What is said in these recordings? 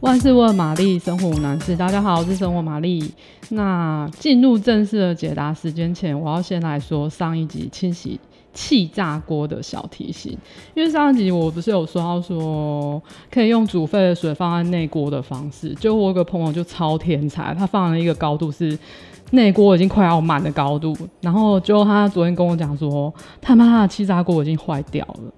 万事问玛丽，生活无难事。大家好，我是生活玛丽。那进入正式的解答时间前，我要先来说上一集清洗气炸锅的小提醒。因为上一集我不是有说到说可以用煮沸的水放在内锅的方式，就我有个朋友就超天才，他放了一个高度是内锅已经快要满的高度，然后就他昨天跟我讲说，他妈的气炸锅已经坏掉了。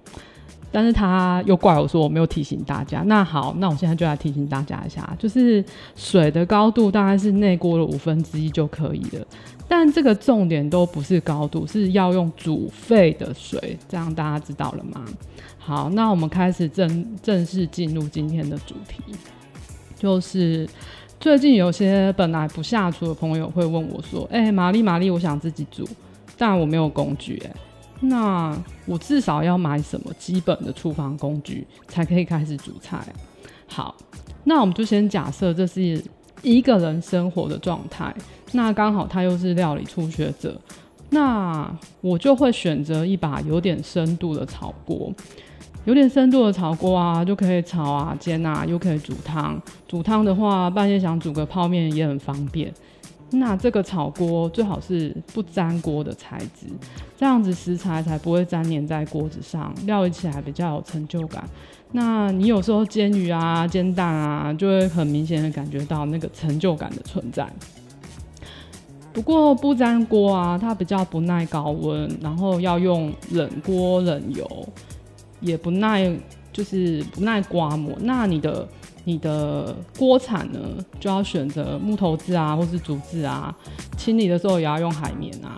但是他又怪我说我没有提醒大家。那好，那我现在就来提醒大家一下，就是水的高度大概是内锅的五分之一就可以了。但这个重点都不是高度，是要用煮沸的水，这样大家知道了吗？好，那我们开始正正式进入今天的主题，就是最近有些本来不下厨的朋友会问我说：“哎、玛丽玛丽，我想自己煮，但我没有工具、欸。”哎。那我至少要买什么基本的厨房工具才可以开始煮菜？好，那我们就先假设这是一个人生活的状态。那刚好他又是料理初学者，那我就会选择一把有点深度的炒锅。有点深度的炒锅啊，就可以炒啊、煎啊，又可以煮汤。煮汤的话，半夜想煮个泡面也很方便。那这个炒锅最好是不粘锅的材质，这样子食材才不会粘黏在锅子上，料理起来比较有成就感。那你有时候煎鱼啊、煎蛋啊，就会很明显的感觉到那个成就感的存在。不过不粘锅啊，它比较不耐高温，然后要用冷锅冷油，也不耐，就是不耐刮磨。那你的。你的锅铲呢，就要选择木头制啊，或是竹制啊。清理的时候也要用海绵啊。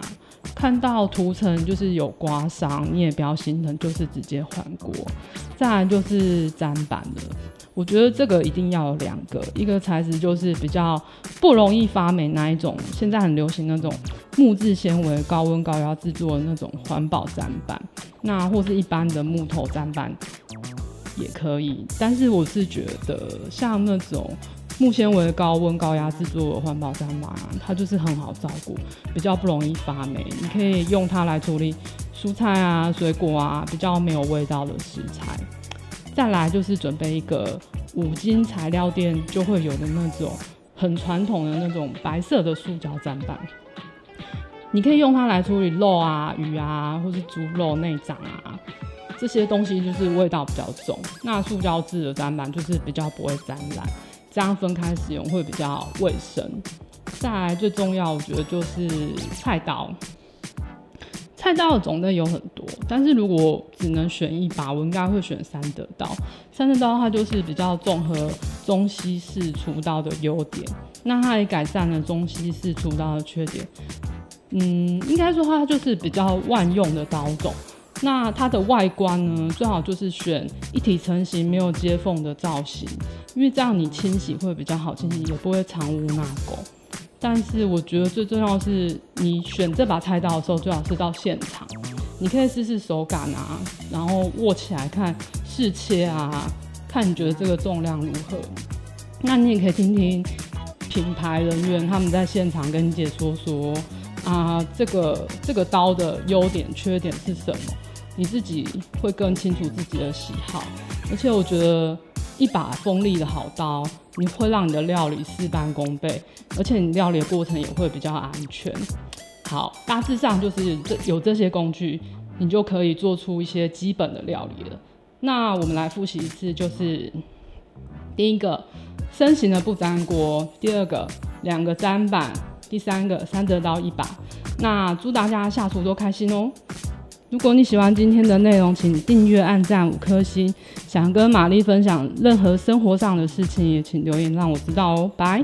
看到涂层就是有刮伤，你也不要心疼，就是直接换锅。再来就是砧板了，我觉得这个一定要有两个，一个材质就是比较不容易发霉那一种，现在很流行那种木质纤维、高温高压制作的那种环保砧板，那或是一般的木头砧板。也可以，但是我是觉得像那种木纤维高温高压制作的环保砧板，它就是很好照顾，比较不容易发霉。你可以用它来处理蔬菜啊、水果啊，比较没有味道的食材。再来就是准备一个五金材料店就会有的那种很传统的那种白色的塑胶砧板，你可以用它来处理肉啊、鱼啊，或是猪肉内脏啊。这些东西就是味道比较重，那塑胶制的砧板就是比较不会沾染，这样分开使用会比较卫生。再来最重要，我觉得就是菜刀。菜刀的种类有很多，但是如果只能选一把，我应该会选三德刀。三德刀它就是比较综合中西式厨刀的优点，那它也改善了中西式厨刀的缺点。嗯，应该说它就是比较万用的刀种。那它的外观呢，最好就是选一体成型、没有接缝的造型，因为这样你清洗会比较好清洗，也不会藏污纳垢。但是我觉得最重要的是，你选这把菜刀的时候，最好是到现场，你可以试试手感啊，然后握起来看试切啊，看你觉得这个重量如何。那你也可以听听品牌人员他们在现场跟你解说说啊，这个这个刀的优点、缺点是什么。你自己会更清楚自己的喜好，而且我觉得一把锋利的好刀，你会让你的料理事半功倍，而且你料理的过程也会比较安全。好，大致上就是这有这些工具，你就可以做出一些基本的料理了。那我们来复习一次，就是第一个，深型的不粘锅；第二个，两个砧板；第三个，三折刀一把。那祝大家下厨都开心哦！如果你喜欢今天的内容，请订阅、按赞五颗星。想跟玛丽分享任何生活上的事情，也请留言让我知道哦。拜。